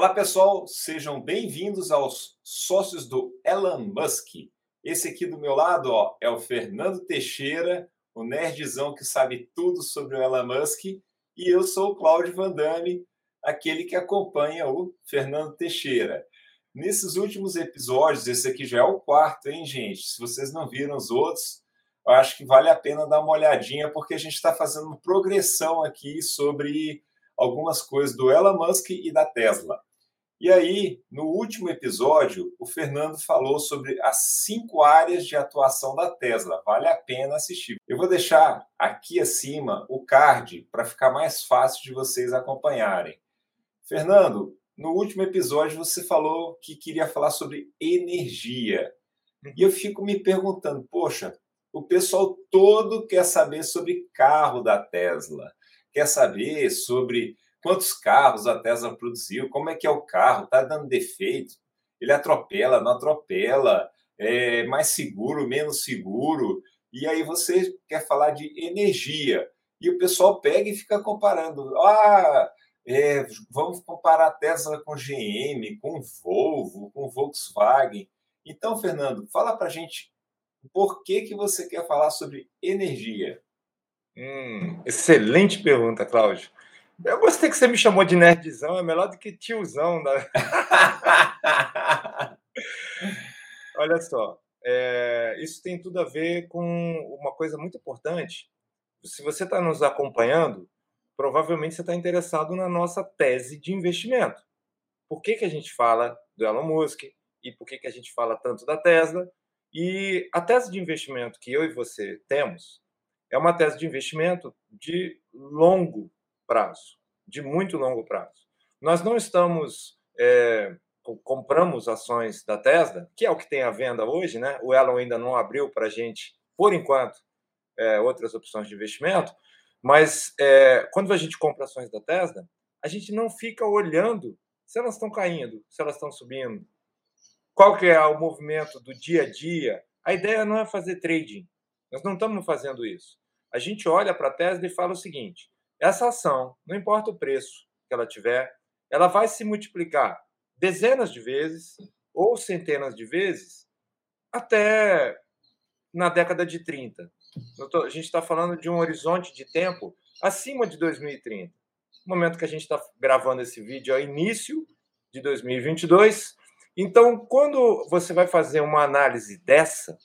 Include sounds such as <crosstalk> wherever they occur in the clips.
Olá, pessoal, sejam bem-vindos aos sócios do Elon Musk. Esse aqui do meu lado ó, é o Fernando Teixeira, o nerdzão que sabe tudo sobre o Elon Musk, e eu sou o Cláudio Vandame, aquele que acompanha o Fernando Teixeira. Nesses últimos episódios, esse aqui já é o quarto, hein, gente? Se vocês não viram os outros, eu acho que vale a pena dar uma olhadinha, porque a gente está fazendo progressão aqui sobre algumas coisas do Elon Musk e da Tesla. E aí, no último episódio, o Fernando falou sobre as cinco áreas de atuação da Tesla. Vale a pena assistir. Eu vou deixar aqui acima o card para ficar mais fácil de vocês acompanharem. Fernando, no último episódio você falou que queria falar sobre energia. E eu fico me perguntando, poxa, o pessoal todo quer saber sobre carro da Tesla, quer saber sobre quantos carros a Tesla produziu, como é que é o carro, está dando defeito, ele atropela, não atropela, é mais seguro, menos seguro. E aí você quer falar de energia. E o pessoal pega e fica comparando. Ah, é, vamos comparar a Tesla com GM, com Volvo, com Volkswagen. Então, Fernando, fala para gente por que, que você quer falar sobre energia. Hum, excelente pergunta, Cláudio. Eu gostei que você me chamou de nerdzão, é melhor do que tiozão. Da... <laughs> Olha só, é, isso tem tudo a ver com uma coisa muito importante. Se você está nos acompanhando, provavelmente você está interessado na nossa tese de investimento. Por que, que a gente fala do Elon Musk e por que, que a gente fala tanto da Tesla? E a tese de investimento que eu e você temos é uma tese de investimento de longo prazo, de muito longo prazo. Nós não estamos é, compramos ações da Tesla, que é o que tem à venda hoje, né? O Elon ainda não abriu para a gente, por enquanto, é, outras opções de investimento, mas é, quando a gente compra ações da Tesla, a gente não fica olhando se elas estão caindo, se elas estão subindo, qual que é o movimento do dia a dia. A ideia não é fazer trading. Nós não estamos fazendo isso. A gente olha para a Tesla e fala o seguinte: essa ação, não importa o preço que ela tiver, ela vai se multiplicar dezenas de vezes ou centenas de vezes até na década de 30. A gente está falando de um horizonte de tempo acima de 2030. No momento que a gente está gravando esse vídeo é início de 2022. Então, quando você vai fazer uma análise dessa,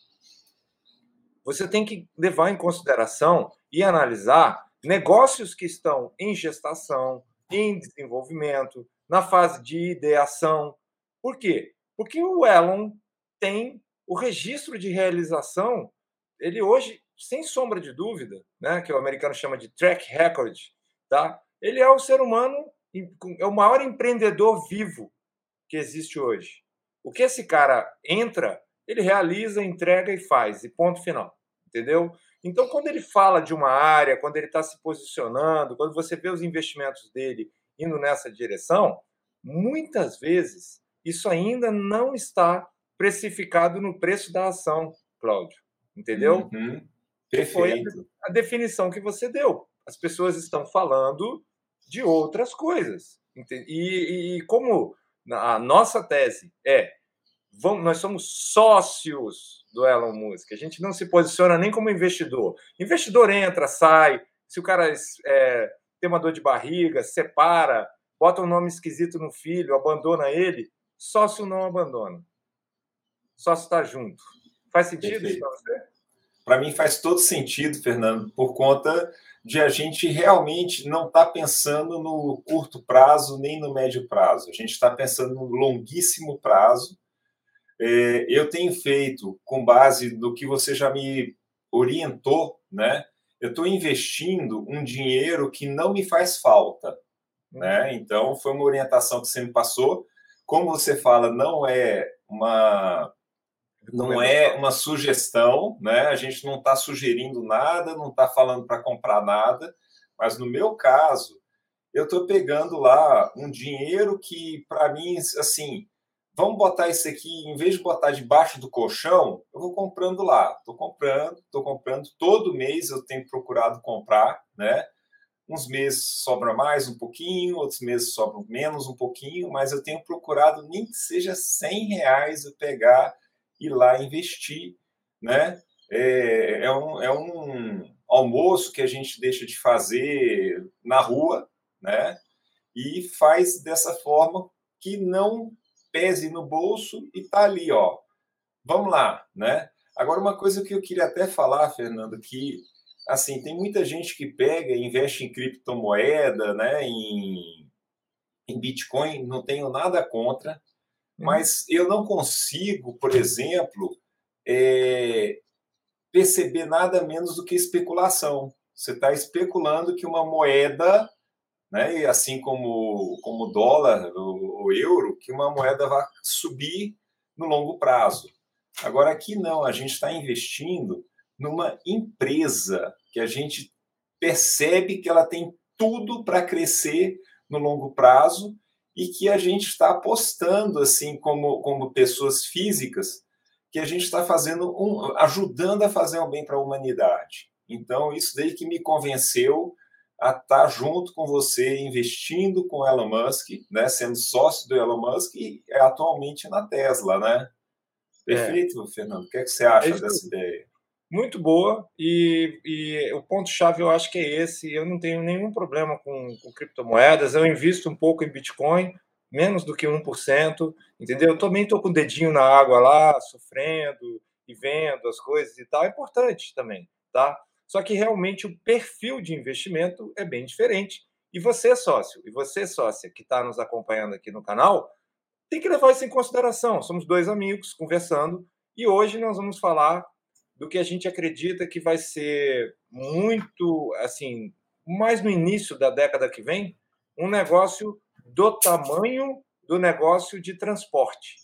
você tem que levar em consideração e analisar negócios que estão em gestação, em desenvolvimento, na fase de ideação. Por quê? Porque o Elon tem o registro de realização, ele hoje, sem sombra de dúvida, né, que o americano chama de track record, tá? ele é o ser humano, é o maior empreendedor vivo que existe hoje. O que esse cara entra, ele realiza, entrega e faz, e ponto final. Entendeu? Então, quando ele fala de uma área, quando ele está se posicionando, quando você vê os investimentos dele indo nessa direção, muitas vezes isso ainda não está precificado no preço da ação, Cláudio. Entendeu? Uhum. Perfeito. Foi a definição que você deu. As pessoas estão falando de outras coisas. E, e como a nossa tese é vamos, nós somos sócios do Elon Musk. A gente não se posiciona nem como investidor. Investidor entra, sai. Se o cara é, tem uma dor de barriga, separa, bota um nome esquisito no filho, abandona ele, sócio não abandona. Sócio está junto. Faz sentido Perfeito. isso para você? Para mim faz todo sentido, Fernando, por conta de a gente realmente não estar tá pensando no curto prazo nem no médio prazo. A gente está pensando no longuíssimo prazo é, eu tenho feito, com base no que você já me orientou, né? Eu estou investindo um dinheiro que não me faz falta, né? Então, foi uma orientação que você me passou. Como você fala, não é uma não é uma sugestão, né? A gente não está sugerindo nada, não está falando para comprar nada, mas no meu caso, eu estou pegando lá um dinheiro que, para mim, assim, vamos botar isso aqui, em vez de botar debaixo do colchão, eu vou comprando lá. Estou comprando, estou comprando. Todo mês eu tenho procurado comprar, né? uns meses sobra mais um pouquinho, outros meses sobra menos um pouquinho, mas eu tenho procurado nem que seja 100 reais eu pegar e lá investir, né? É, é, um, é um almoço que a gente deixa de fazer na rua, né? E faz dessa forma que não pese no bolso e tá ali, ó. Vamos lá, né? Agora, uma coisa que eu queria até falar, Fernando, que assim, tem muita gente que pega e investe em criptomoeda, né, em, em Bitcoin, não tenho nada contra, uhum. mas eu não consigo, por exemplo, é, perceber nada menos do que especulação. Você está especulando que uma moeda, né, e assim como, como o dólar, o, o euro, que uma moeda vai subir no longo prazo. Agora, aqui não, a gente está investindo numa empresa que a gente percebe que ela tem tudo para crescer no longo prazo e que a gente está apostando assim como, como pessoas físicas que a gente está fazendo um, ajudando a fazer um bem para a humanidade. Então isso daí que me convenceu a estar tá junto com você investindo com Elon Musk, né, sendo sócio do Elon Musk e atualmente na Tesla, né? É. Perfeito, é. Fernando. O que, é que você acha é dessa ideia? muito boa e, e o ponto-chave eu acho que é esse. Eu não tenho nenhum problema com, com, criptomoedas, eu invisto um pouco em Bitcoin, menos do que 1%, entendeu? Eu também estou com o dedinho na água lá, sofrendo e vendo as coisas e tal, é importante também, tá? Só que realmente o perfil de investimento é bem diferente. E você, sócio, e você, sócia, que está nos acompanhando aqui no canal, tem que levar isso em consideração. Somos dois amigos conversando e hoje nós vamos falar do que a gente acredita que vai ser muito, assim, mais no início da década que vem, um negócio do tamanho do negócio de transporte.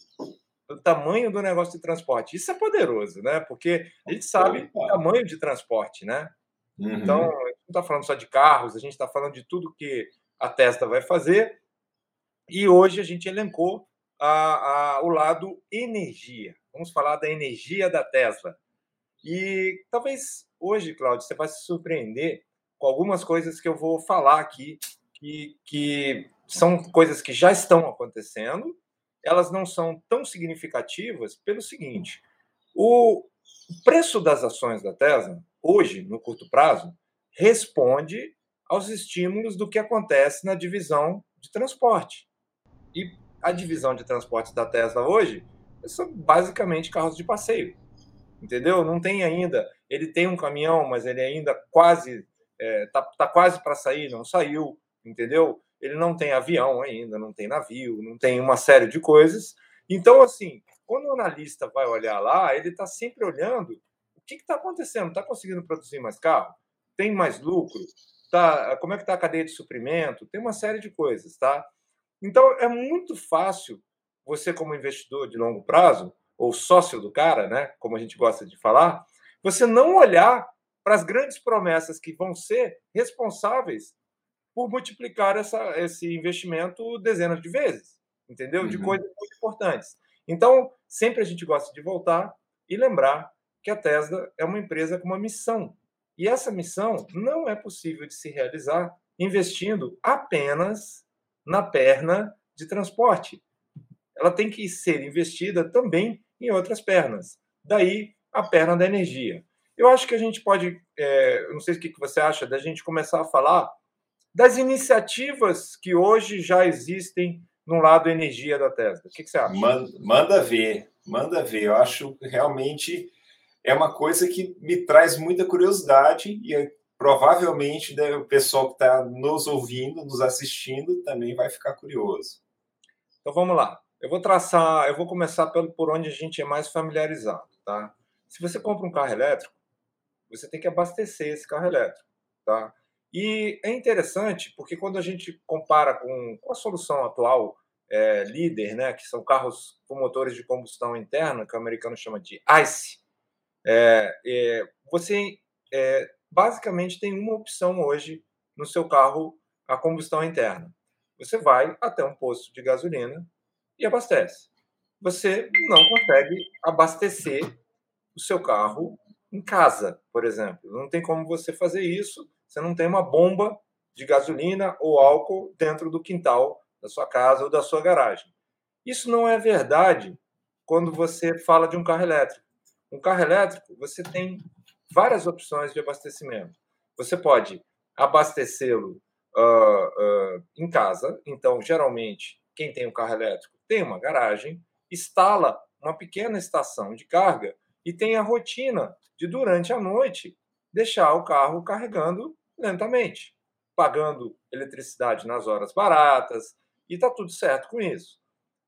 Do tamanho do negócio de transporte. Isso é poderoso, né? Porque a gente sabe o tamanho de transporte, né? Uhum. Então, a gente não está falando só de carros, a gente está falando de tudo que a Tesla vai fazer. E hoje a gente elencou a, a, o lado energia. Vamos falar da energia da Tesla. E talvez hoje, Cláudio, você vai se surpreender com algumas coisas que eu vou falar aqui, que, que são coisas que já estão acontecendo, elas não são tão significativas pelo seguinte: o preço das ações da Tesla, hoje, no curto prazo, responde aos estímulos do que acontece na divisão de transporte. E a divisão de transporte da Tesla hoje são basicamente carros de passeio entendeu? Não tem ainda. Ele tem um caminhão, mas ele ainda quase é, tá quase para sair, não saiu, entendeu? Ele não tem avião ainda, não tem navio, não tem uma série de coisas. Então, assim, quando o analista vai olhar lá, ele está sempre olhando o que está acontecendo. Está conseguindo produzir mais carro? Tem mais lucro? Tá, como é que está a cadeia de suprimento? Tem uma série de coisas, tá? Então, é muito fácil você, como investidor de longo prazo, ou sócio do cara, né, como a gente gosta de falar, você não olhar para as grandes promessas que vão ser responsáveis por multiplicar essa, esse investimento dezenas de vezes, entendeu? De uhum. coisas muito importantes. Então, sempre a gente gosta de voltar e lembrar que a Tesla é uma empresa com uma missão. E essa missão não é possível de se realizar investindo apenas na perna de transporte. Ela tem que ser investida também em outras pernas. Daí a perna da energia. Eu acho que a gente pode, é, não sei o que você acha, da gente começar a falar das iniciativas que hoje já existem no lado energia da Tesla. O que, que você acha? Manda, manda ver, manda ver. Eu acho que realmente é uma coisa que me traz muita curiosidade e provavelmente né, o pessoal que está nos ouvindo, nos assistindo, também vai ficar curioso. Então vamos lá. Eu vou traçar, eu vou começar pelo, por onde a gente é mais familiarizado, tá? Se você compra um carro elétrico, você tem que abastecer esse carro elétrico, tá? E é interessante porque quando a gente compara com, a solução atual é, líder, né, que são carros com motores de combustão interna, que o americano chama de ICE, é, é, você é, basicamente tem uma opção hoje no seu carro a combustão interna. Você vai até um posto de gasolina e abastece. Você não consegue abastecer o seu carro em casa, por exemplo. Não tem como você fazer isso. Você não tem uma bomba de gasolina ou álcool dentro do quintal da sua casa ou da sua garagem. Isso não é verdade quando você fala de um carro elétrico. Um carro elétrico, você tem várias opções de abastecimento. Você pode abastecê-lo uh, uh, em casa. Então, geralmente, quem tem um carro elétrico tem uma garagem, instala uma pequena estação de carga e tem a rotina de, durante a noite, deixar o carro carregando lentamente, pagando eletricidade nas horas baratas, e está tudo certo com isso.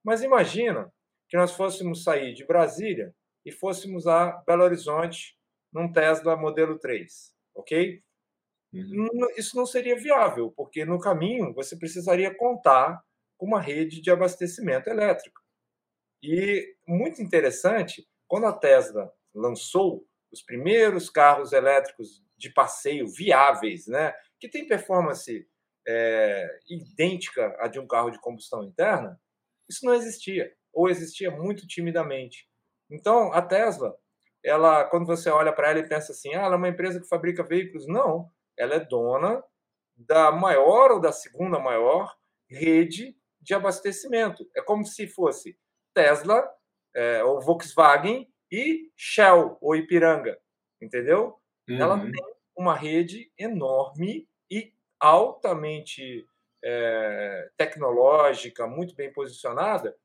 Mas imagina que nós fôssemos sair de Brasília e fôssemos a Belo Horizonte num Tesla modelo 3, ok? Uhum. Isso não seria viável, porque no caminho você precisaria contar com uma rede de abastecimento elétrico. E muito interessante, quando a Tesla lançou os primeiros carros elétricos de passeio viáveis, né, que tem performance é, idêntica à de um carro de combustão interna, isso não existia, ou existia muito timidamente. Então, a Tesla, ela, quando você olha para ela e pensa assim, ah, ela é uma empresa que fabrica veículos, não, ela é dona da maior ou da segunda maior rede de abastecimento. É como se fosse Tesla é, ou Volkswagen e Shell ou Ipiranga, entendeu? Uhum. Ela tem uma rede enorme e altamente é, tecnológica, muito bem posicionada,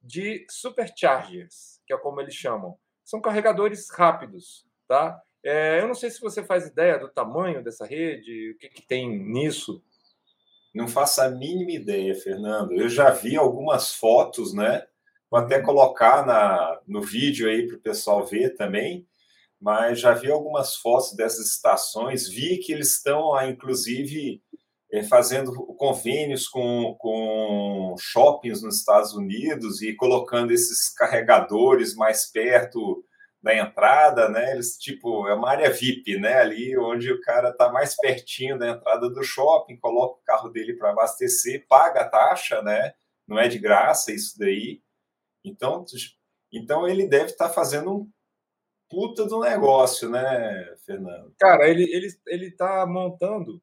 de superchargers, que é como eles chamam. São carregadores rápidos, tá? É, eu não sei se você faz ideia do tamanho dessa rede, o que, que tem nisso. Não faço a mínima ideia, Fernando. Eu já vi algumas fotos, né? Vou até colocar na, no vídeo aí para o pessoal ver também. Mas já vi algumas fotos dessas estações, vi que eles estão, inclusive, é, fazendo convênios com, com shoppings nos Estados Unidos e colocando esses carregadores mais perto da entrada, né? Eles tipo é uma área VIP, né? Ali onde o cara está mais pertinho da entrada do shopping, coloca o carro dele para abastecer, paga a taxa, né? Não é de graça isso daí. Então, então ele deve estar tá fazendo um puta do negócio, né, Fernando? Cara, ele ele ele está montando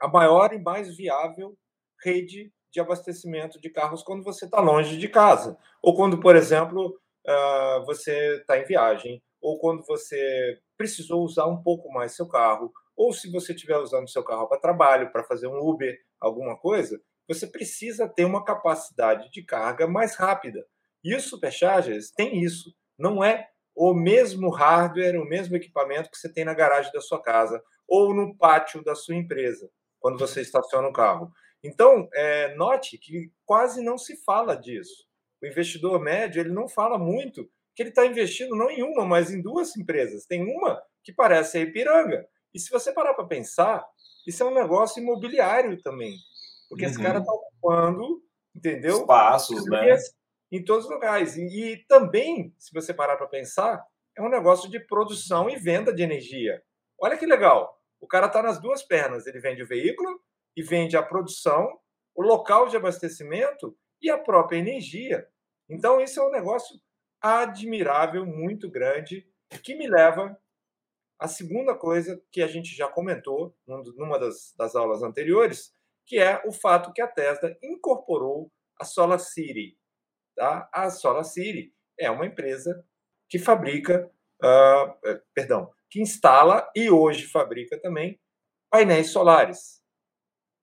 a maior e mais viável rede de abastecimento de carros quando você está longe de casa ou quando, por exemplo, uh, você está em viagem, ou quando você precisou usar um pouco mais seu carro, ou se você estiver usando seu carro para trabalho, para fazer um Uber, alguma coisa, você precisa ter uma capacidade de carga mais rápida. E os superchargers têm isso. Não é o mesmo hardware, o mesmo equipamento que você tem na garagem da sua casa ou no pátio da sua empresa, quando você estaciona o carro. Então, é, note que quase não se fala disso o investidor médio ele não fala muito que ele está investindo não em uma, mas em duas empresas. Tem uma que parece a Ipiranga. E se você parar para pensar, isso é um negócio imobiliário também. Porque uhum. esse cara está ocupando, entendeu? Espaços, né? Em todos os lugares. E, e também, se você parar para pensar, é um negócio de produção e venda de energia. Olha que legal. O cara está nas duas pernas. Ele vende o veículo e vende a produção, o local de abastecimento e a própria energia. Então, isso é um negócio admirável, muito grande, que me leva à segunda coisa que a gente já comentou numa das, das aulas anteriores, que é o fato que a Tesla incorporou a Solar City. Tá? A Solar City é uma empresa que fabrica, uh, perdão, que instala e hoje fabrica também painéis solares.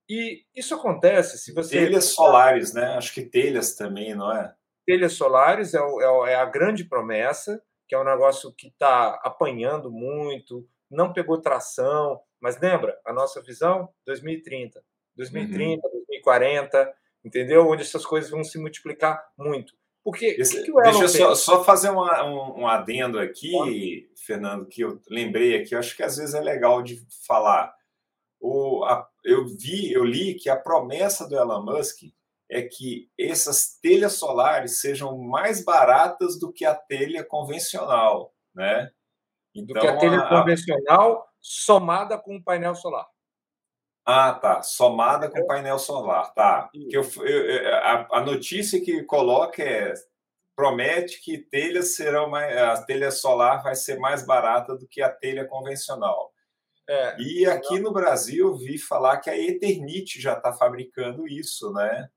E isso acontece se você. Telhas solares, né? Acho que telhas também, não é? Telhas solares é, é, é a grande promessa, que é um negócio que está apanhando muito, não pegou tração, mas lembra, a nossa visão? 2030. 2030, uhum. 2040, entendeu? Onde essas coisas vão se multiplicar muito. Porque Esse, que que deixa eu só, só, fazer uma, um, um, adendo aqui, Fernando, que eu lembrei aqui, eu acho que às vezes é legal de falar. O, a, eu vi, eu li que a promessa do Elon Musk é que essas telhas solares sejam mais baratas do que a telha convencional, né? Então, do que a então, telha a... convencional somada com o painel solar. Ah, tá. Somada com painel solar, tá. Que eu, eu, a, a, notícia que coloca é promete que telhas serão mais, a telha solar vai ser mais barata do que a telha convencional. É, e aqui no Brasil vi falar que a Eternit já está fabricando isso, né?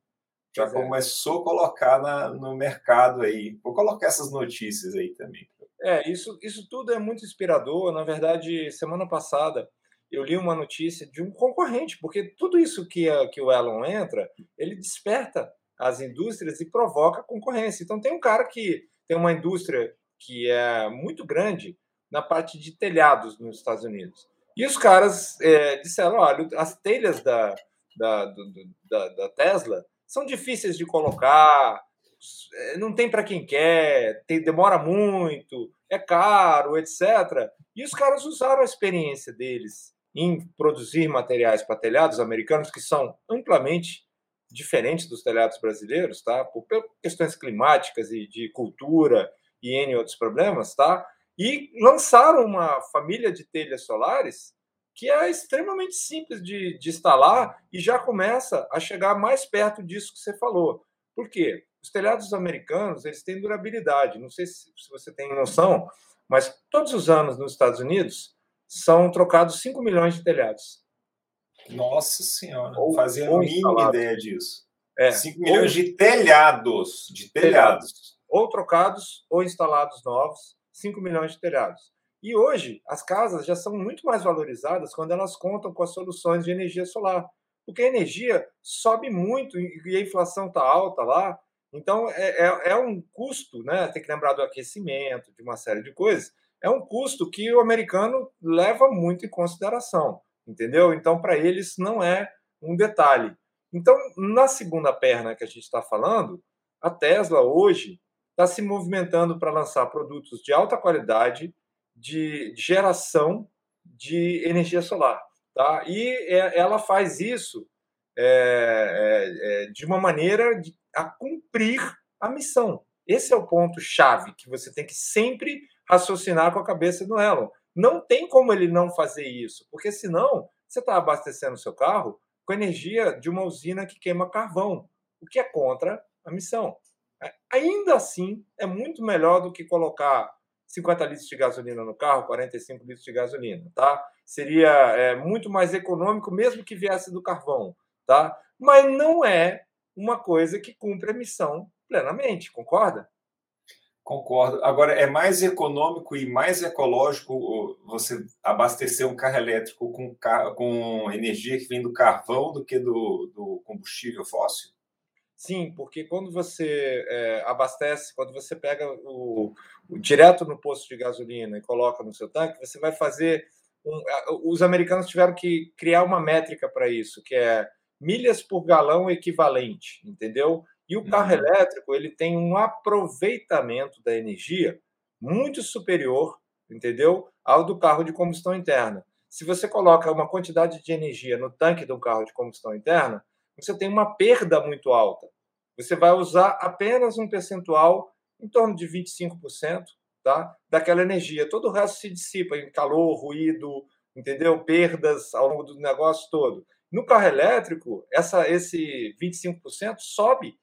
Já pois é. começou é. a colocar na, no mercado aí. Vou colocar essas notícias aí também. É, isso, isso tudo é muito inspirador. Na verdade, semana passada eu li uma notícia de um concorrente, porque tudo isso que, que o Elon entra, ele desperta as indústrias e provoca concorrência. Então, tem um cara que tem uma indústria que é muito grande na parte de telhados nos Estados Unidos. E os caras é, disseram: olha, as telhas da, da, do, da, da Tesla são difíceis de colocar, é, não tem para quem quer, tem, demora muito, é caro, etc. E os caras usaram a experiência deles em produzir materiais para telhados americanos que são amplamente diferentes dos telhados brasileiros, tá? Por questões climáticas e de cultura e N outros problemas, tá? E lançaram uma família de telhas solares que é extremamente simples de, de instalar e já começa a chegar mais perto disso que você falou. Por quê? Os telhados americanos eles têm durabilidade. Não sei se, se você tem noção, mas todos os anos nos Estados Unidos são trocados 5 milhões de telhados. Nossa Senhora, não fazia a mínima ideia disso. É, 5 milhões ou, de telhados, de telhados. Ou trocados ou instalados novos, 5 milhões de telhados. E hoje, as casas já são muito mais valorizadas quando elas contam com as soluções de energia solar. Porque a energia sobe muito e a inflação está alta lá. Então, é, é, é um custo, né? Tem que lembrar do aquecimento, de uma série de coisas é um custo que o americano leva muito em consideração, entendeu? Então, para eles, não é um detalhe. Então, na segunda perna que a gente está falando, a Tesla hoje está se movimentando para lançar produtos de alta qualidade, de geração de energia solar. Tá? E é, ela faz isso é, é, é, de uma maneira de, a cumprir a missão. Esse é o ponto chave que você tem que sempre raciocinar com a cabeça do Elon. Não tem como ele não fazer isso, porque senão você está abastecendo o seu carro com energia de uma usina que queima carvão, o que é contra a missão. É, ainda assim, é muito melhor do que colocar 50 litros de gasolina no carro, 45 litros de gasolina, tá? Seria é, muito mais econômico, mesmo que viesse do carvão, tá? Mas não é uma coisa que cumpre a missão plenamente, concorda? Concordo. Agora, é mais econômico e mais ecológico você abastecer um carro elétrico com, com energia que vem do carvão do que do, do combustível fóssil? Sim, porque quando você é, abastece, quando você pega o, o, direto no posto de gasolina e coloca no seu tanque, você vai fazer. Um, os americanos tiveram que criar uma métrica para isso, que é milhas por galão equivalente, entendeu? E o carro uhum. elétrico ele tem um aproveitamento da energia muito superior, entendeu, ao do carro de combustão interna. Se você coloca uma quantidade de energia no tanque do carro de combustão interna, você tem uma perda muito alta. Você vai usar apenas um percentual em torno de 25%, tá? Daquela energia. Todo o resto se dissipa em calor, ruído, entendeu? Perdas ao longo do negócio todo. No carro elétrico, essa, esse 25% sobe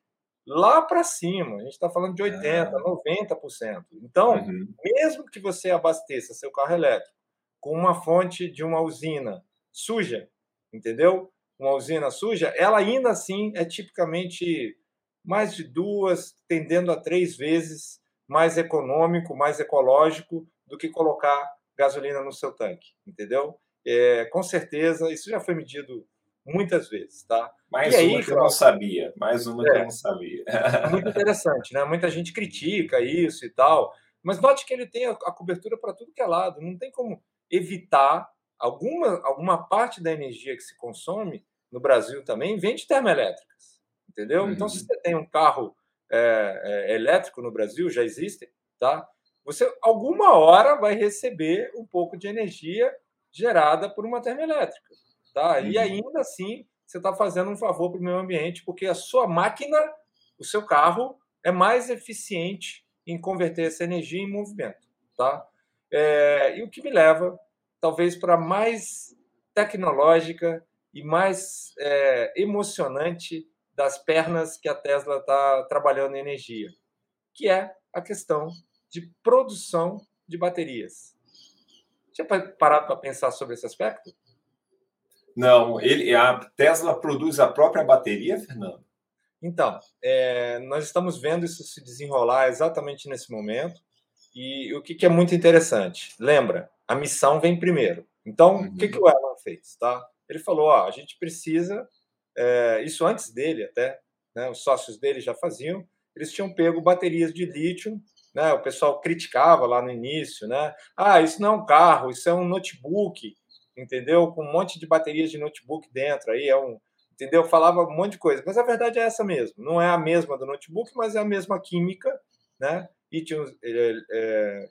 lá para cima. A gente está falando de 80%, ah. 90%. Então, uhum. mesmo que você abasteça seu carro elétrico com uma fonte de uma usina suja, entendeu? Uma usina suja, ela ainda assim é tipicamente mais de duas, tendendo a três vezes mais econômico, mais ecológico do que colocar gasolina no seu tanque, entendeu? É, com certeza, isso já foi medido muitas vezes, tá? Mais e uma aí, que eu não sabia, mais uma é, que eu não sabia. Muito interessante, né? Muita gente critica isso e tal, mas note que ele tem a, a cobertura para tudo que é lado, não tem como evitar alguma, alguma parte da energia que se consome no Brasil também vem de termoelétricas, entendeu? Uhum. Então, se uhum. você tem um carro é, é, elétrico no Brasil, já existem, tá? Você alguma hora vai receber um pouco de energia gerada por uma termoelétrica. Tá? E uhum. ainda assim, você está fazendo um favor para o meio ambiente, porque a sua máquina, o seu carro, é mais eficiente em converter essa energia em movimento. Tá? É, e o que me leva, talvez, para mais tecnológica e mais é, emocionante das pernas que a Tesla está trabalhando em energia, que é a questão de produção de baterias. Você parado para pensar sobre esse aspecto? Não, ele, a Tesla produz a própria bateria, Fernando? Então, é, nós estamos vendo isso se desenrolar exatamente nesse momento. E o que, que é muito interessante? Lembra, a missão vem primeiro. Então, uhum. o que, uhum. que o Elon fez? Tá? Ele falou: ó, a gente precisa, é, isso antes dele até, né, os sócios dele já faziam, eles tinham pego baterias de lítio. Né, o pessoal criticava lá no início, né? Ah, isso não é um carro, isso é um notebook, entendeu? Com um monte de baterias de notebook dentro. Aí é um, entendeu? Falava um monte de coisa, mas a verdade é essa mesmo. Não é a mesma do notebook, mas é a mesma química, né? Íons, é, é,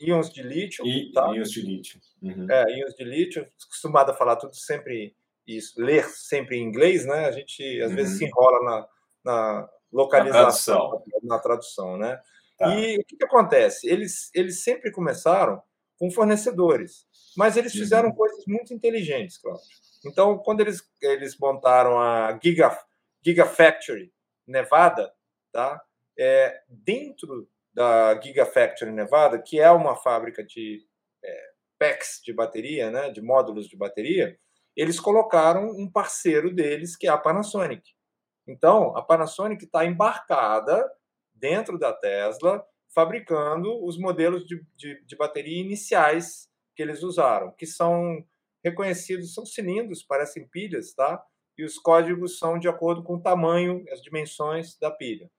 íons de lítio. E, tá? Íons de lítio. Uhum. É, íons de lítio. Acostumado a falar tudo sempre isso, ler sempre em inglês, né? A gente às uhum. vezes se enrola na, na localização, na tradução, na tradução né? Tá. E o que, que, acontece? Eles, eles sempre começaram com fornecedores, mas eles fizeram uhum. coisas muito inteligentes, Cláudio. Então, quando eles, eles montaram a Giga, Gigafactory Nevada, tá? É, dentro da Gigafactory Nevada, que é uma fábrica de é, packs de bateria, né, de módulos de bateria, eles colocaram um parceiro deles, que é a Panasonic. Então, a Panasonic está embarcada dentro da Tesla, fabricando os modelos de, de, de bateria iniciais que eles usaram, que são reconhecidos, são cilindros, parecem pilhas, tá? E os códigos são de acordo com o tamanho, as dimensões da pilha.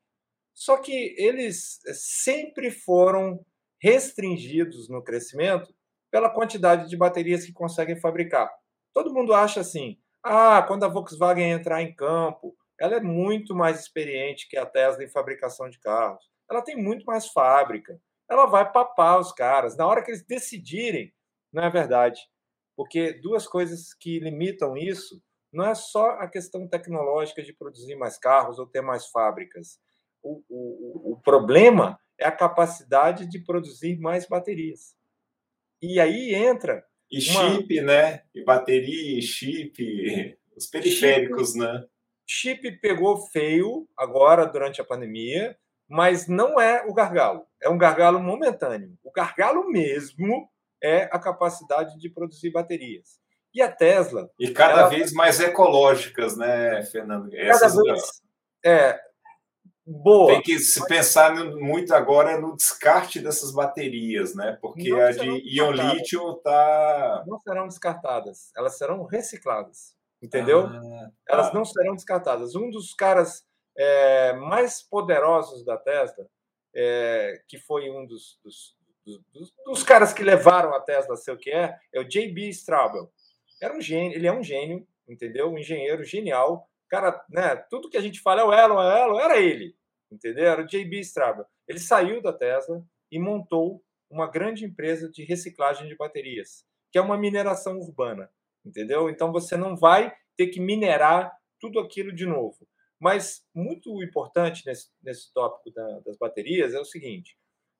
Só que eles eh, sempre foram restringidos no crescimento pela quantidade de baterias que conseguem fabricar. Todo mundo acha assim: ah, quando a Volkswagen entrar em campo, ela é muito mais experiente que a Tesla em fabricação de carros. Ela tem muito mais fábrica. Ela vai papar os caras. Na hora que eles decidirem, não é verdade. Porque duas coisas que limitam isso não é só a questão tecnológica de produzir mais carros ou ter mais fábricas. O, o, o problema é a capacidade de produzir mais baterias. E aí entra. E chip, né? E bateria, e chip, os periféricos, chip, né? Chip pegou feio agora durante a pandemia, mas não é o gargalo. É um gargalo momentâneo. O gargalo mesmo é a capacidade de produzir baterias. E a Tesla. E cada ela... vez mais ecológicas, né, Fernando? Essas cada vez. É, boa. Tem que se pensar muito agora no descarte dessas baterias, né? Porque não a de íon lítio está. Não serão descartadas, elas serão recicladas. Entendeu? Ah, tá. Elas não serão descartadas. Um dos caras é, mais poderosos da Tesla, é, que foi um dos, dos dos, dos, caras que levaram a Tesla a ser o que é, é o J.B. Straubel. Era um gênio, ele é um gênio, entendeu? Um engenheiro genial. Cara, né, tudo que a gente fala é o Elon, é o Elon, era ele, entendeu? Era o J.B. Straubel. Ele saiu da Tesla e montou uma grande empresa de reciclagem de baterias, que é uma mineração urbana, entendeu? Então você não vai ter que minerar tudo aquilo de novo. Mas muito importante nesse, nesse tópico da, das baterias é o seguinte: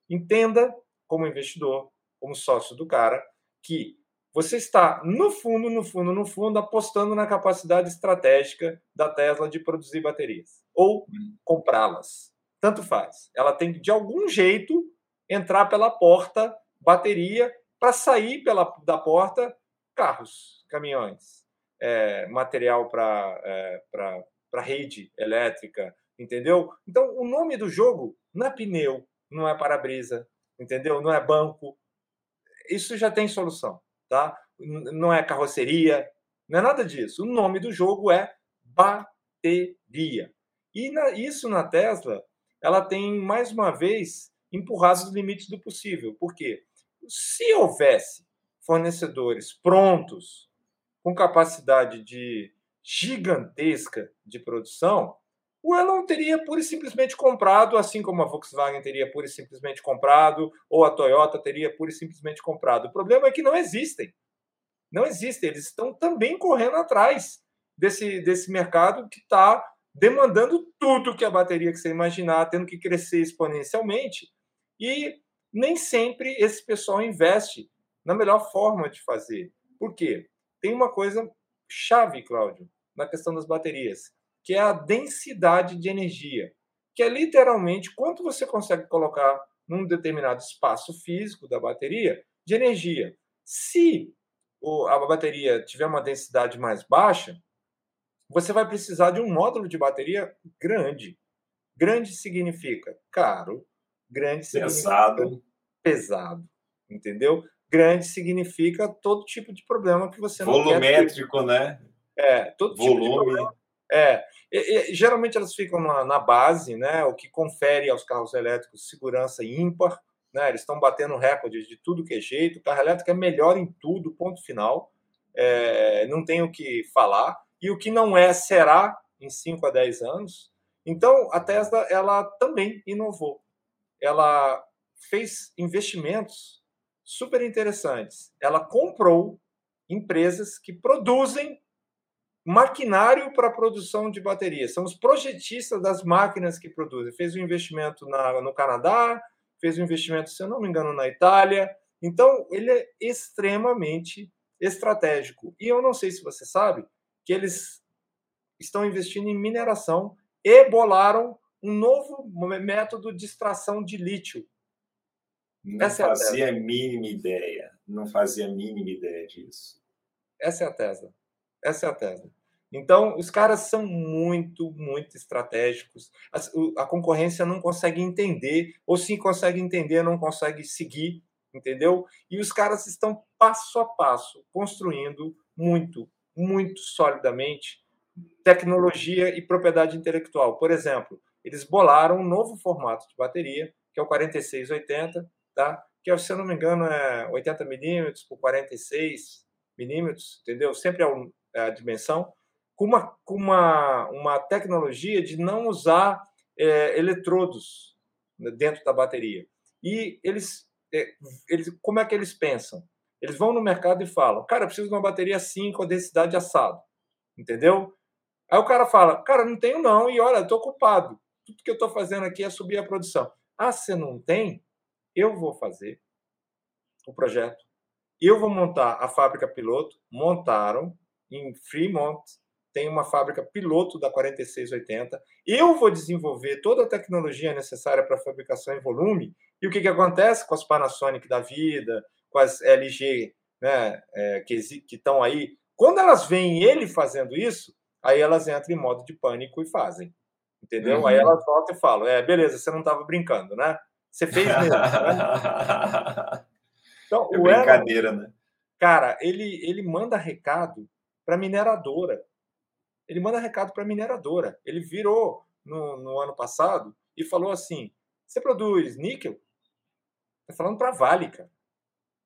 entenda como investidor, como sócio do cara, que você está, no fundo, no fundo, no fundo, apostando na capacidade estratégica da Tesla de produzir baterias ou comprá-las. Tanto faz. Ela tem que, de algum jeito, entrar pela porta bateria para sair pela, da porta carros, caminhões, é, material para é, para rede elétrica, entendeu? Então, o nome do jogo não é pneu, não é para-brisa, entendeu? Não é banco. Isso já tem solução, tá? Não é carroceria, não é nada disso. O nome do jogo é bateria. E na, isso na Tesla, ela tem mais uma vez empurrado os limites do possível. Por quê? Se houvesse fornecedores prontos com capacidade de gigantesca de produção, o Elon teria pura e simplesmente comprado, assim como a Volkswagen teria pura e simplesmente comprado, ou a Toyota teria pura e simplesmente comprado. O problema é que não existem. Não existem. Eles estão também correndo atrás desse, desse mercado que está demandando tudo que a bateria que você imaginar, tendo que crescer exponencialmente. E nem sempre esse pessoal investe na melhor forma de fazer. Por quê? Tem uma coisa chave, Cláudio, na questão das baterias que é a densidade de energia, que é literalmente quanto você consegue colocar num determinado espaço físico da bateria de energia. Se a bateria tiver uma densidade mais baixa, você vai precisar de um módulo de bateria grande. Grande significa caro, grande pesado. significa pesado, entendeu? Grande significa todo tipo de problema que você não Volumétrico, né? É, todo Volume. tipo de problema. É, e, e, geralmente elas ficam na, na, base, né? O que confere aos carros elétricos segurança ímpar, né? Eles estão batendo recordes de tudo que é jeito. O carro elétrico é melhor em tudo, ponto final. É, não tem o que falar. E o que não é, será em 5 a 10 anos. Então, a Tesla ela também inovou. Ela fez investimentos super interessantes. Ela comprou empresas que produzem maquinário para produção de baterias. São os projetistas das máquinas que produzem. Fez um investimento na, no Canadá, fez um investimento, se eu não me engano, na Itália. Então, ele é extremamente estratégico. E eu não sei se você sabe que eles estão investindo em mineração e bolaram um novo método de extração de lítio. Não Essa fazia é a, mínima ideia. Não fazia a mínima ideia disso. Essa é a Tesla. Essa é a Tesla. Então, os caras são muito, muito estratégicos. A, a, concorrência não consegue entender, ou se consegue entender, não consegue seguir, entendeu? E os caras estão passo a passo construindo muito, muito solidamente tecnologia e propriedade intelectual. Por exemplo, eles bolaram um novo formato de bateria, que é o 4680, tá? que, se eu não me engano, é 80 milímetros por 46 milímetros, entendeu? Sempre é, é a dimensão, com uma, com uma, uma tecnologia de não usar é, eletrodos dentro da bateria. E eles, é, eles, como é que eles pensam? Eles vão no mercado e falam, cara, eu preciso de uma bateria assim com a densidade assado, entendeu? Aí o cara fala, cara, não tenho não, e olha, estou ocupado. Tudo que eu estou fazendo aqui é subir a produção. Ah, você não tem? Eu vou fazer o projeto. Eu vou montar a fábrica piloto. Montaram em Fremont, tem uma fábrica piloto da 4680. Eu vou desenvolver toda a tecnologia necessária para fabricação em volume. E o que, que acontece com as Panasonic da vida, com as LG né, é, que estão aí? Quando elas veem ele fazendo isso, aí elas entram em modo de pânico e fazem. Entendeu? Uhum. Aí elas voltam e falam: é, beleza, você não estava brincando, né? Você fez mesmo. né? <laughs> Então, é brincadeira, Elon, né? Cara, ele, ele manda recado para mineradora. Ele manda recado para mineradora. Ele virou no, no ano passado e falou assim: você produz níquel? Tá falando para Vale, cara.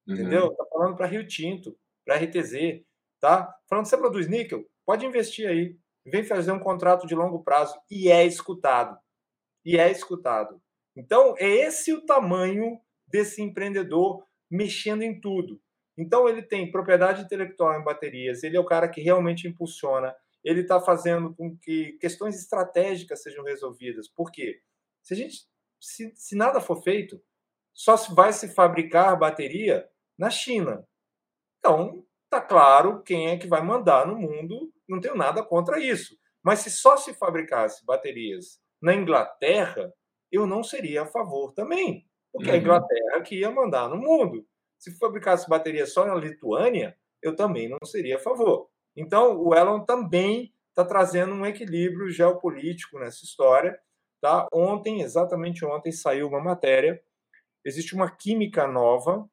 Uhum. Entendeu? Tá falando para Rio Tinto, para RTZ, tá? Falando você produz níquel, pode investir aí. Vem fazer um contrato de longo prazo e é escutado. E é escutado. Então, é esse o tamanho desse empreendedor mexendo em tudo. Então, ele tem propriedade intelectual em baterias, ele é o cara que realmente impulsiona, ele está fazendo com que questões estratégicas sejam resolvidas. Por quê? Se, a gente, se, se nada for feito, só vai se fabricar bateria na China. Então, tá claro quem é que vai mandar no mundo, não tenho nada contra isso. Mas se só se fabricasse baterias na Inglaterra, eu não seria a favor também, porque uhum. a Inglaterra que ia mandar no mundo. Se fabricasse bateria só na Lituânia, eu também não seria a favor. Então, o Elon também está trazendo um equilíbrio geopolítico nessa história. Tá? Ontem, exatamente ontem, saiu uma matéria. Existe uma química nova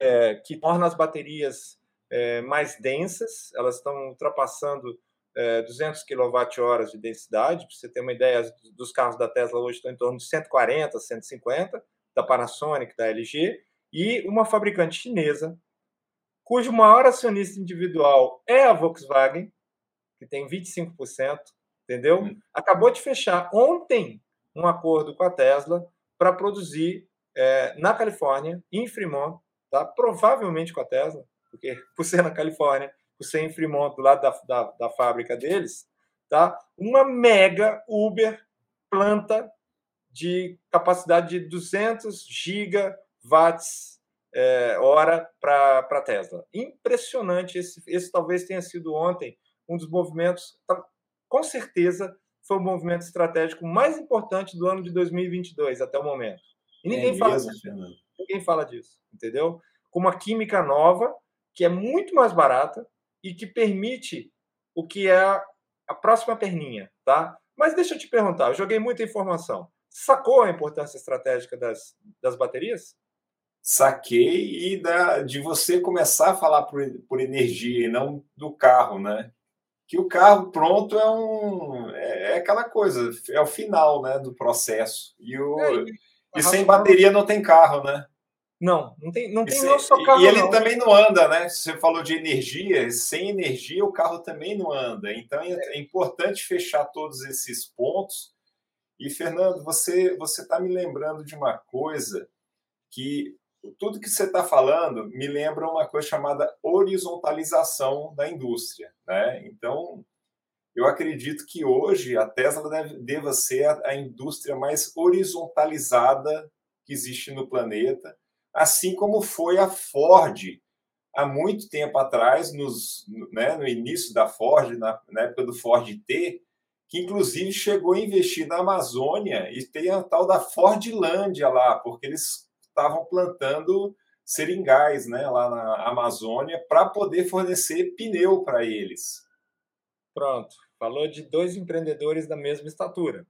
é, que torna as baterias é, mais densas. Elas estão ultrapassando é, 200 kWh de densidade. Para você ter uma ideia, dos carros da Tesla hoje estão em torno de 140, 150, da Panasonic, da LG, e uma fabricante chinesa, cujo maior acionista individual é a Volkswagen, que tem 25%, entendeu? Hum. Acabou de fechar ontem um acordo com a Tesla para produzir é, na Califórnia, em Fremont, tá? provavelmente com a Tesla, porque <laughs> por ser na Califórnia, o Sem Fremont, do lado da, da, da fábrica deles, tá? uma mega Uber planta de capacidade de 200 gigawatts é, hora para a Tesla. Impressionante. Esse, esse talvez tenha sido ontem um dos movimentos, tá, com certeza, foi o movimento estratégico mais importante do ano de 2022 até o momento. E ninguém, é fala, disso, ninguém fala disso, entendeu? com uma química nova, que é muito mais barata e que permite o que é a próxima perninha, tá? Mas deixa eu te perguntar, eu joguei muita informação. Sacou a importância estratégica das, das baterias? Saquei e da, de você começar a falar por, por energia e não do carro, né? Que o carro pronto é um é, é aquela coisa, é o final, né, do processo. E, o, é, e sem bateria não tem carro, né? Não, não tem, não tem só carro. E ele não. também não anda, né? Você falou de energia, sem energia o carro também não anda. Então é, é importante fechar todos esses pontos. E, Fernando, você você está me lembrando de uma coisa que tudo que você está falando me lembra uma coisa chamada horizontalização da indústria. Né? Então, eu acredito que hoje a Tesla deve, deva ser a, a indústria mais horizontalizada que existe no planeta assim como foi a Ford há muito tempo atrás, nos, né, no início da Ford, na, na, época do Ford T, que inclusive chegou a investir na Amazônia e tem a tal da Fordlândia lá, porque eles estavam plantando seringais né, lá na Amazônia para poder fornecer pneu para eles. Pronto, falou de dois empreendedores da mesma estatura.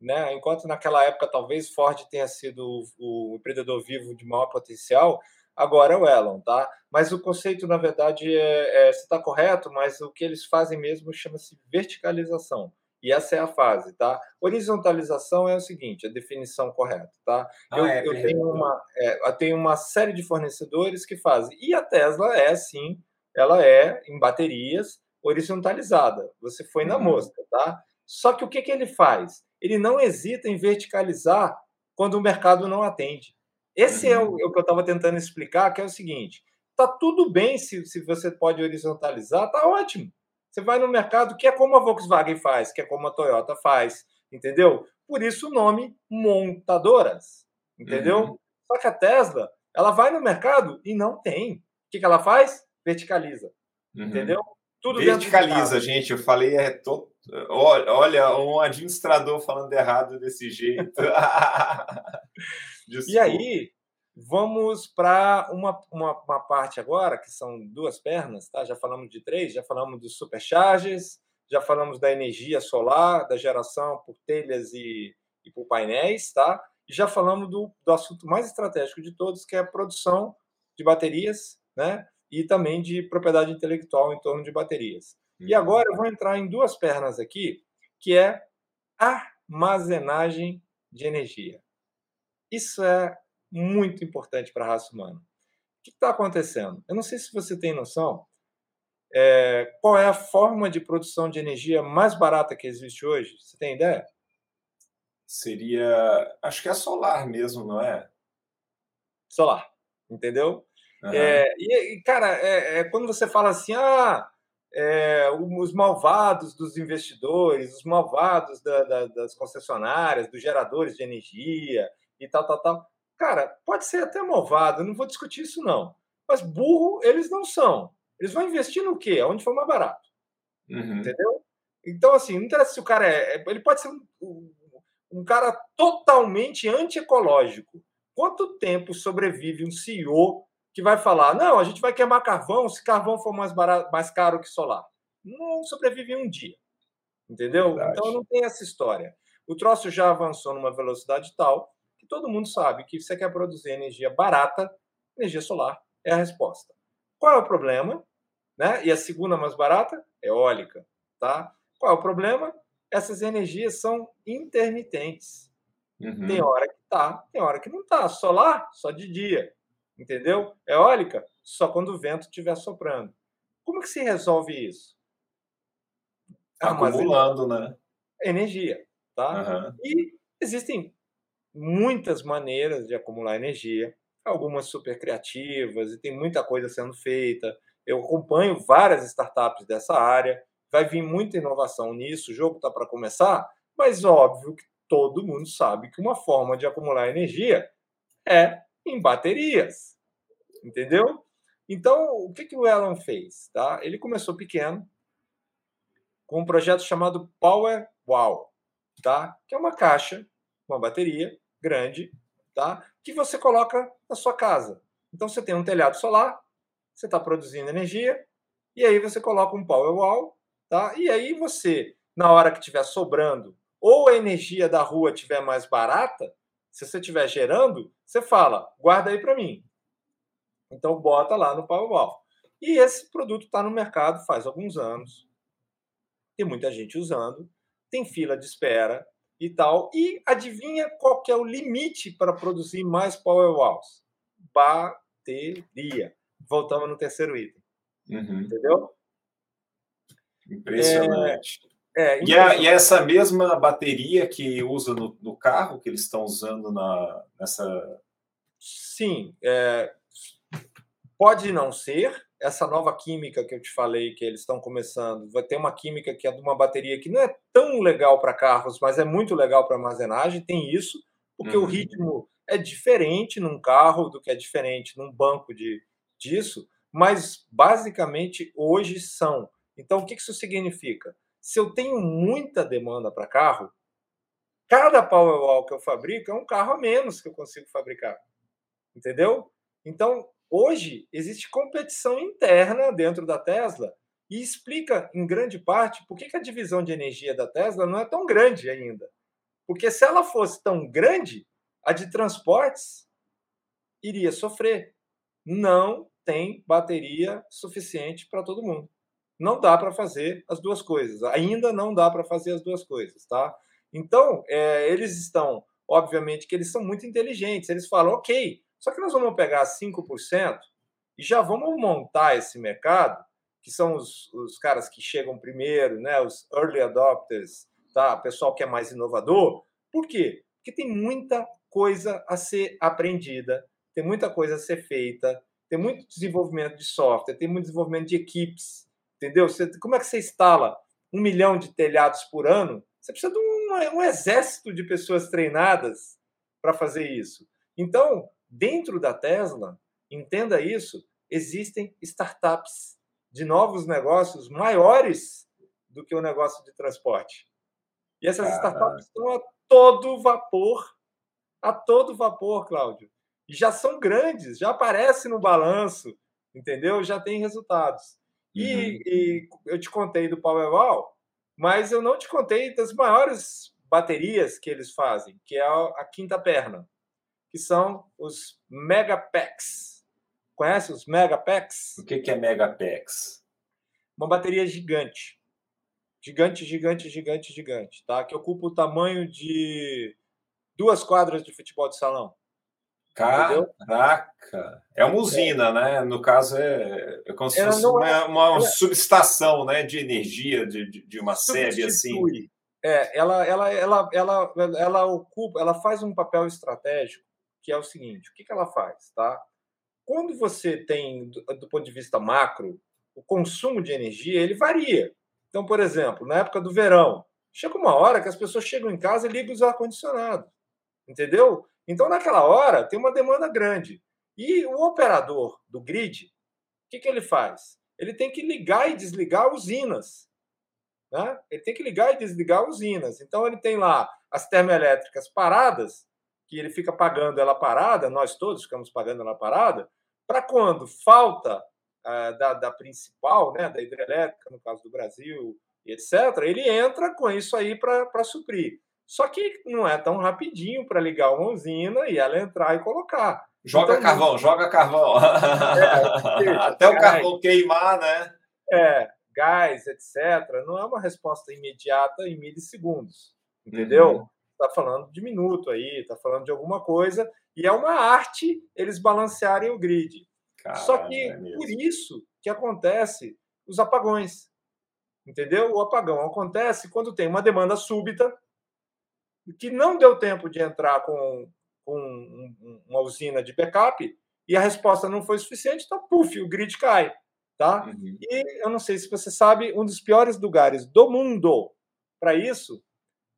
Né? Enquanto naquela época talvez Ford tenha sido o, empreendedor vivo de maior potencial, agora é o Elon, tá? Mas o conceito, na verdade, é, é você está correto, mas o que eles fazem mesmo chama-se verticalização. E essa é a fase, tá? Horizontalização é o seguinte, a definição correta, tá? Ah, eu, é, eu, tenho uma, é, eu tenho uma série de fornecedores que fazem. E a Tesla é, sim, ela é em baterias horizontalizada. Você foi na uhum. mosca, tá? Só que o que, que ele faz? ele não hesita em verticalizar quando o mercado não atende. Esse é o, uhum. é o que eu estava tentando explicar, que é o seguinte: tá tudo bem se, se você pode horizontalizar, tá ótimo. Você vai no mercado, que é como a Volkswagen faz, que é como a Toyota faz, entendeu? Por isso o nome montadoras, entendeu? Uhum. Só que a Tesla, ela vai no mercado e não tem. O que, que ela faz? Verticaliza, uhum. entendeu? Tudo Verticaliza, gente. Eu falei, é to... olha, um administrador falando errado desse jeito. <laughs> <laughs> e aí, vamos para uma, uma, uma, parte agora, que são duas pernas, tá? Já falamos de três, já falamos dos supercharges, já falamos da energia solar, da geração por telhas e, e por painéis, tá? E já falamos do, do assunto mais estratégico de todos, que é a produção de baterias, né? e também de propriedade intelectual em torno de baterias. Uhum. E agora eu vou entrar em duas pernas aqui, que é armazenagem de energia. Isso é muito importante para a raça humana. O que está acontecendo? Eu não sei se você tem noção é, qual é a forma de produção de energia mais barata que existe hoje. Você tem ideia? Seria, acho que é solar mesmo, não é? Solar, entendeu? Uhum. É, e, cara, é, é, quando você fala assim, ah, é, os malvados dos investidores, os malvados da, da, das concessionárias, dos geradores de energia e tal, tal, tal. Cara, pode ser até malvado, não vou discutir isso não. Mas burro eles não são. Eles vão investir no quê? Onde for mais barato. Uhum. Entendeu? Então, assim, não interessa se o cara é. é ele pode ser um, um cara totalmente antiecológico. Quanto tempo sobrevive um CEO que vai falar: não, a gente vai queimar carvão se carvão for mais, barato, mais caro que solar. Não sobrevive um dia. Entendeu? Verdade. Então não tem essa história. O troço já avançou numa velocidade tal que todo mundo sabe que você quer produzir energia barata, energia solar é a resposta. Qual é o problema? Né? E a segunda mais barata? Eólica. Tá? Qual é o problema? Essas energias são intermitentes. Uhum. Tem hora que tá, tem hora que não tá. Solar, só de dia entendeu? Eólica, só quando o vento estiver soprando. Como que se resolve isso? Acumulando, né? Energia, tá? Uhum. E existem muitas maneiras de acumular energia, algumas super criativas e tem muita coisa sendo feita. Eu acompanho várias startups dessa área, vai vir muita inovação nisso, o jogo está para começar, mas óbvio que todo mundo sabe que uma forma de acumular energia é em baterias. Entendeu? Então, o que, que o Elon fez? Tá? Ele começou pequeno, com um projeto chamado Power Wow, tá? que é uma caixa, uma bateria grande, tá? que você coloca na sua casa. Então você tem um telhado solar, você está produzindo energia, e aí você coloca um Powerwall, tá? E aí você, na hora que estiver sobrando, ou a energia da rua estiver mais barata, se você estiver gerando, você fala, guarda aí para mim. Então bota lá no Powerwall. E esse produto está no mercado faz alguns anos. Tem muita gente usando, tem fila de espera e tal. E adivinha qual que é o limite para produzir mais Powerwalls? Bateria. Voltamos no terceiro item. Uhum. Entendeu? Impressionante. É, é e, a, e, essa mesma bateria que usa no, no carro, que eles estão usando na, nessa. Sim. É, pode não ser. Essa nova química que eu te falei que eles estão começando, vai ter uma química que é de uma bateria que não é tão legal para carros, mas é muito legal para armazenagem. Tem isso, porque uhum. o ritmo é diferente num carro do que é diferente num banco de, disso mas basicamente hoje são. Então, o que isso significa? Se eu tenho muita demanda para carro, cada Powerwall que eu fabrico é um carro a menos que eu consigo fabricar. Entendeu? Então, hoje existe competição interna dentro da Tesla e explica em grande parte por que a divisão de energia da Tesla não é tão grande ainda. Porque se ela fosse tão grande, a de transportes iria sofrer. Não tem bateria suficiente para todo mundo. Não dá para fazer as duas coisas. Ainda não dá para fazer as duas coisas, tá? Então, é, eles estão, obviamente, que eles são muito inteligentes. Eles falam, ok, só que nós vamos pegar 5% e já vamos montar esse mercado, que são os, os caras que chegam primeiro, né? Os early adopters, tá? O pessoal que é mais inovador. Por quê? Porque tem muita coisa a ser aprendida, tem muita coisa a ser feita, tem muito desenvolvimento de software, tem muito desenvolvimento de equipes, entendeu? Você, como é que você instala um milhão de telhados por ano? Você precisa de um, um exército de pessoas treinadas para fazer isso. Então, dentro da Tesla, entenda isso, existem startups de novos negócios maiores do que o negócio de transporte. E essas Caramba. startups estão a todo vapor, a todo vapor, Cláudio já são grandes, já aparece no balanço, entendeu? Já tem resultados. E, uhum. e eu te contei do Powerwall, mas eu não te contei das maiores baterias que eles fazem, que é a, quinta perna, que são os Megapacks. Conhece os Megapacks? O que, que é Megapacks? Uma bateria gigante. Gigante, gigante, gigante, gigante, tá? Que ocupa o tamanho de duas quadras de futebol de salão. Caraca! É uma usina, é. né? No caso, é, é como se fosse uma, é, uma subestação né, de energia de, de, de uma série assim. É, ela, ela, ela, ela, ela ocupa, ela faz um papel estratégico, que é o seguinte: o que, que ela faz? Tá? Quando você tem, do, do ponto de vista macro, o consumo de energia ele varia. Então, por exemplo, na época do verão, chega uma hora que as pessoas chegam em casa e ligam os ar-condicionado. Entendeu? Então, naquela hora, tem uma demanda grande. E o operador do grid, o que, que ele faz? Ele tem que ligar e desligar usinas. Né? Ele tem que ligar e desligar usinas. Então, ele tem lá as termoelétricas paradas, que ele fica pagando ela parada, nós todos ficamos pagando ela parada, para quando falta uh, da, da principal, né, da hidrelétrica, no caso do Brasil, etc., ele entra com isso aí para suprir. Só que não é tão rapidinho para ligar uma usina e ela entrar e colocar. Joga então, carvão, joga carvão. <laughs> É, <laughs> Até o carvão queimar, né? É, gás, etc. Não é uma resposta imediata em milissegundos. Entendeu? Uhum. Tá falando de minuto aí, tá falando de alguma coisa. E é uma arte eles balancearem o grid. Só que é por isso que acontece os apagões. Entendeu? O apagão acontece quando tem uma demanda súbita que não deu tempo de entrar com, com uma usina de backup e a resposta não foi suficiente, então, puf, o grid cai. Tá? Uhum. E eu não sei se você sabe, um dos piores lugares do mundo para isso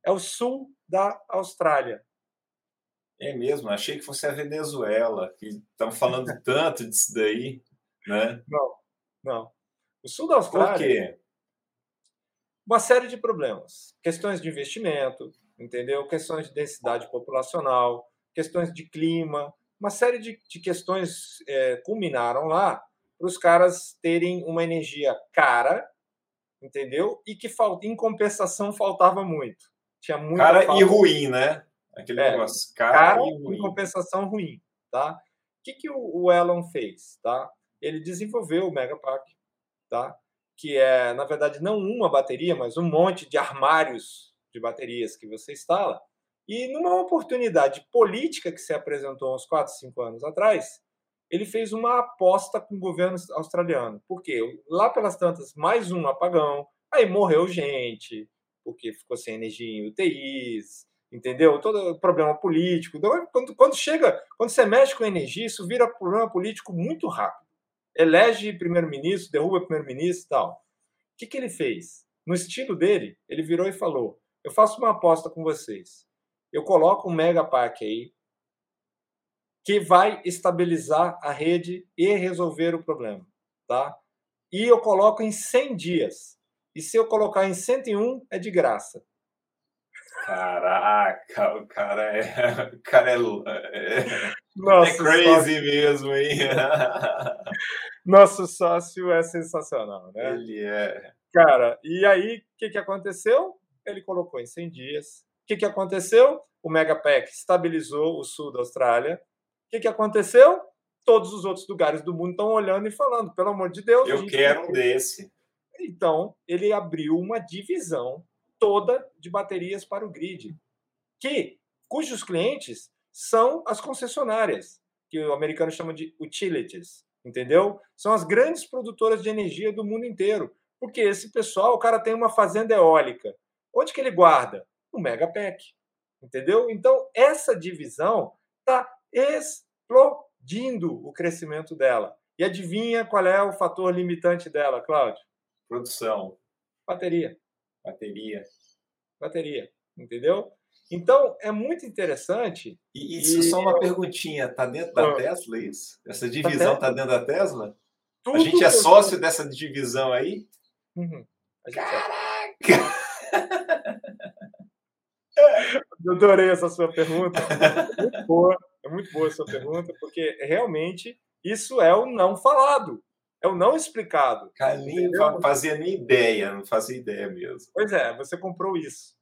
é o sul da Austrália. É mesmo, achei que fosse a Venezuela, que estão falando <laughs> tanto disso daí, né? Não, não. O sul da Austrália. Por quê? Uma série de problemas. Questões de investimento, entendeu? Questões de densidade populacional, questões de clima, uma série de, de questões é, culminaram lá para os caras terem uma energia cara, entendeu? E que em compensação faltava muito. Tinha muita cara falta. e ruim, né? Aquele é, negócio. Cara, cara e ruim. compensação ruim, tá? O que, que o, o Elon fez, tá? Ele desenvolveu o Megapack, tá? Que é, na verdade, não uma bateria, mas um monte de armários de baterias que você instala. E numa oportunidade política que se apresentou uns 4, 5 anos atrás, ele fez uma aposta com o governo australiano. Porque lá pelas tantas, mais um apagão, aí morreu gente, porque ficou sem energia em UTIs, entendeu? Todo problema político. Então, quando, quando chega, quando você mexe com energia, isso vira problema político muito rápido. Elege primeiro-ministro, derruba primeiro-ministro e tal. O que, que ele fez? No estilo dele, ele virou e falou: Eu faço uma aposta com vocês. Eu coloco um mega parque aí que vai estabilizar a rede e resolver o problema, tá? E eu coloco em 100 dias. E se eu colocar em 101, é de graça. Caraca, o cara é. <laughs> O cara é. é, Nossa, é crazy sócio. mesmo, hein? <laughs> Nosso sócio é sensacional, né? Ele é. Cara, e aí, o que, que aconteceu? Ele colocou em 100 dias. O que, que aconteceu? O Megapack estabilizou o sul da Austrália. O que, que aconteceu? Todos os outros lugares do mundo estão olhando e falando, pelo amor de Deus. Eu quero um desse. Então, ele abriu uma divisão toda de baterias para o grid, que cujos clientes são as concessionárias, que o americano chama de utilities, entendeu? São as grandes produtoras de energia do mundo inteiro. Porque esse pessoal, o cara tem uma fazenda eólica. Onde que ele guarda? No Megapack. Entendeu? Então, essa divisão está explodindo o crescimento dela. E adivinha qual é o fator limitante dela, Cláudio? Produção. Bateria. Bateria. Bateria. Entendeu? Então, é muito interessante. E, e, só uma perguntinha: está dentro da ah. Tesla isso? Essa divisão está dentro da Tesla? Tudo a gente é sócio dessa divisão aí? Uhum. É. Caraca! Eu adorei essa sua pergunta. É muito boa, é muito boa a sua pergunta, porque realmente isso é o não falado, é o não explicado. Cara, nem fazia nem ideia, não fazia ideia mesmo. Pois é, você comprou isso.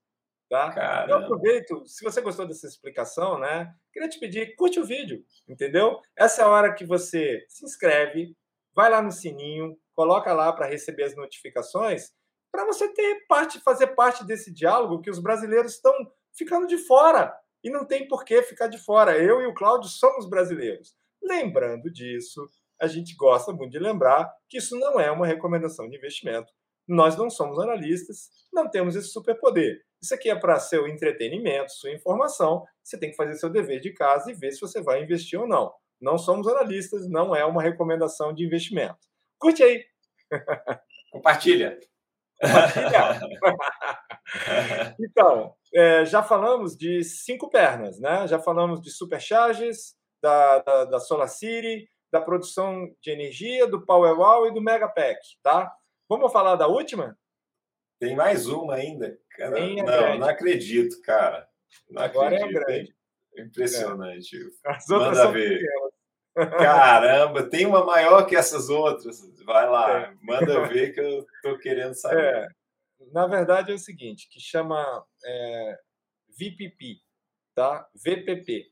Tá? Caramba. Eu aproveito, se você gostou dessa explicação, né? Queria te pedir, curte o vídeo, entendeu? Essa é a hora que você se inscreve, vai lá no sininho, coloca lá para receber as notificações, para você ter parte, fazer parte desse diálogo que os brasileiros estão ficando de fora. E não tem por que ficar de fora. Eu e o Cláudio somos brasileiros. Lembrando disso, a gente gosta muito de lembrar que isso não é uma recomendação de investimento. Nós não somos analistas, não temos esse superpoder. Isso aqui é para seu entretenimento, sua informação. Você tem que fazer seu dever de casa e ver se você vai investir ou não. Não somos analistas, não é uma recomendação de investimento. Curte aí. Compartilha. <laughs> então, é, já falamos de cinco pernas, né? Já falamos de supercharges, da, da, da Solar City, da produção de energia, do Powerwall e do Megapack, tá? Vamos falar da última? Tem mais uma ainda. Cara, não, grande. não acredito, cara. Não Agora acredito, é grande. Impressionante. É. As outras Manda ver. Pequenas. Caramba, tem uma maior que essas outras. Vai lá, é. manda ver que eu estou querendo <laughs> saber. É. Na verdade é o seguinte, que chama é, VPP, tá? VPP,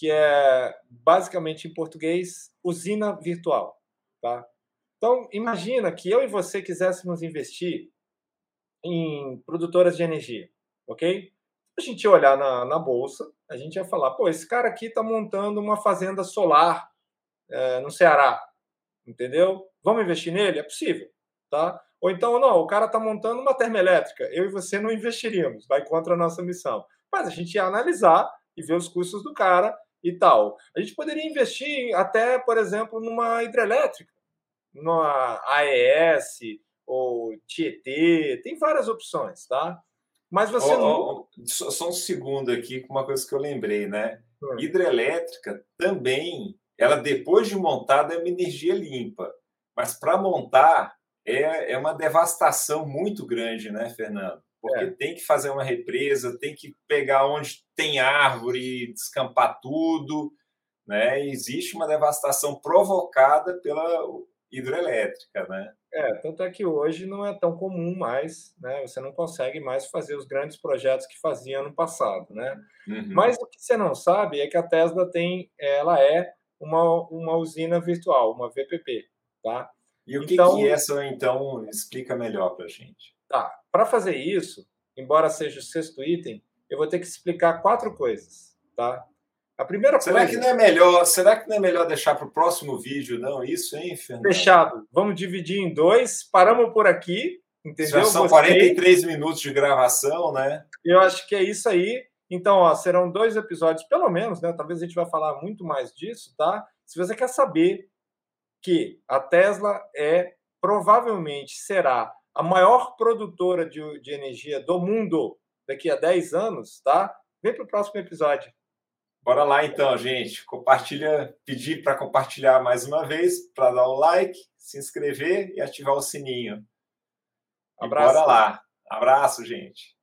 que é basicamente em português usina virtual, tá? Então imagina que eu e você quiséssemos investir em produtoras de energia, ok? a gente olhar na, na bolsa, a gente ia falar, pô, esse cara aqui está montando uma fazenda solar é, no Ceará, entendeu? Vamos investir nele? É possível, tá? Ou então, não, o cara está montando uma termoelétrica, eu e você não investiríamos, vai contra a nossa missão. Mas a gente ia analisar e ver os custos do cara e tal. A gente poderia investir até, por exemplo, numa hidrelétrica, numa AES ou Tietê, tem várias opções, tá? Mas você oh, não. Oh, só um segundo aqui com uma coisa que eu lembrei, né? Hum. Hidrelétrica também, ela depois de montada é uma energia limpa, mas para montar é, é uma devastação muito grande, né, Fernando? Porque é. tem que fazer uma represa, tem que pegar onde tem árvore, descampar tudo, né? Existe uma devastação provocada pela hidrelétrica, né? É, tanto é que hoje não é tão comum mais, né? Você não consegue mais fazer os grandes projetos que fazia no passado, né? Uhum. Mas o que você não sabe é que a Tesla tem, ela é uma, uma usina virtual, uma VPP, tá? E o que, então, que é essa, então, explica melhor para a gente. Tá, para fazer isso, embora seja o sexto item, eu vou ter que explicar quatro coisas, tá? A primeira será coisa... que não é melhor? Será que não é melhor deixar para o próximo vídeo, não? Isso, hein, Fernando? Fechado. Vamos dividir em dois. Paramos por aqui, entendeu? Já são Gostei. 43 minutos de gravação, né? Eu acho que é isso aí. Então, ó, serão dois episódios, pelo menos, né? Talvez a gente vai falar muito mais disso, tá? Se você quer saber que a Tesla é provavelmente será a maior produtora de, de energia do mundo daqui a 10 anos, tá? Vem para o próximo episódio. Bora lá então, gente. Compartilha, pedir para compartilhar mais uma vez, para dar o like, se inscrever e ativar o sininho. Abraço. E bora lá. Abraço, gente.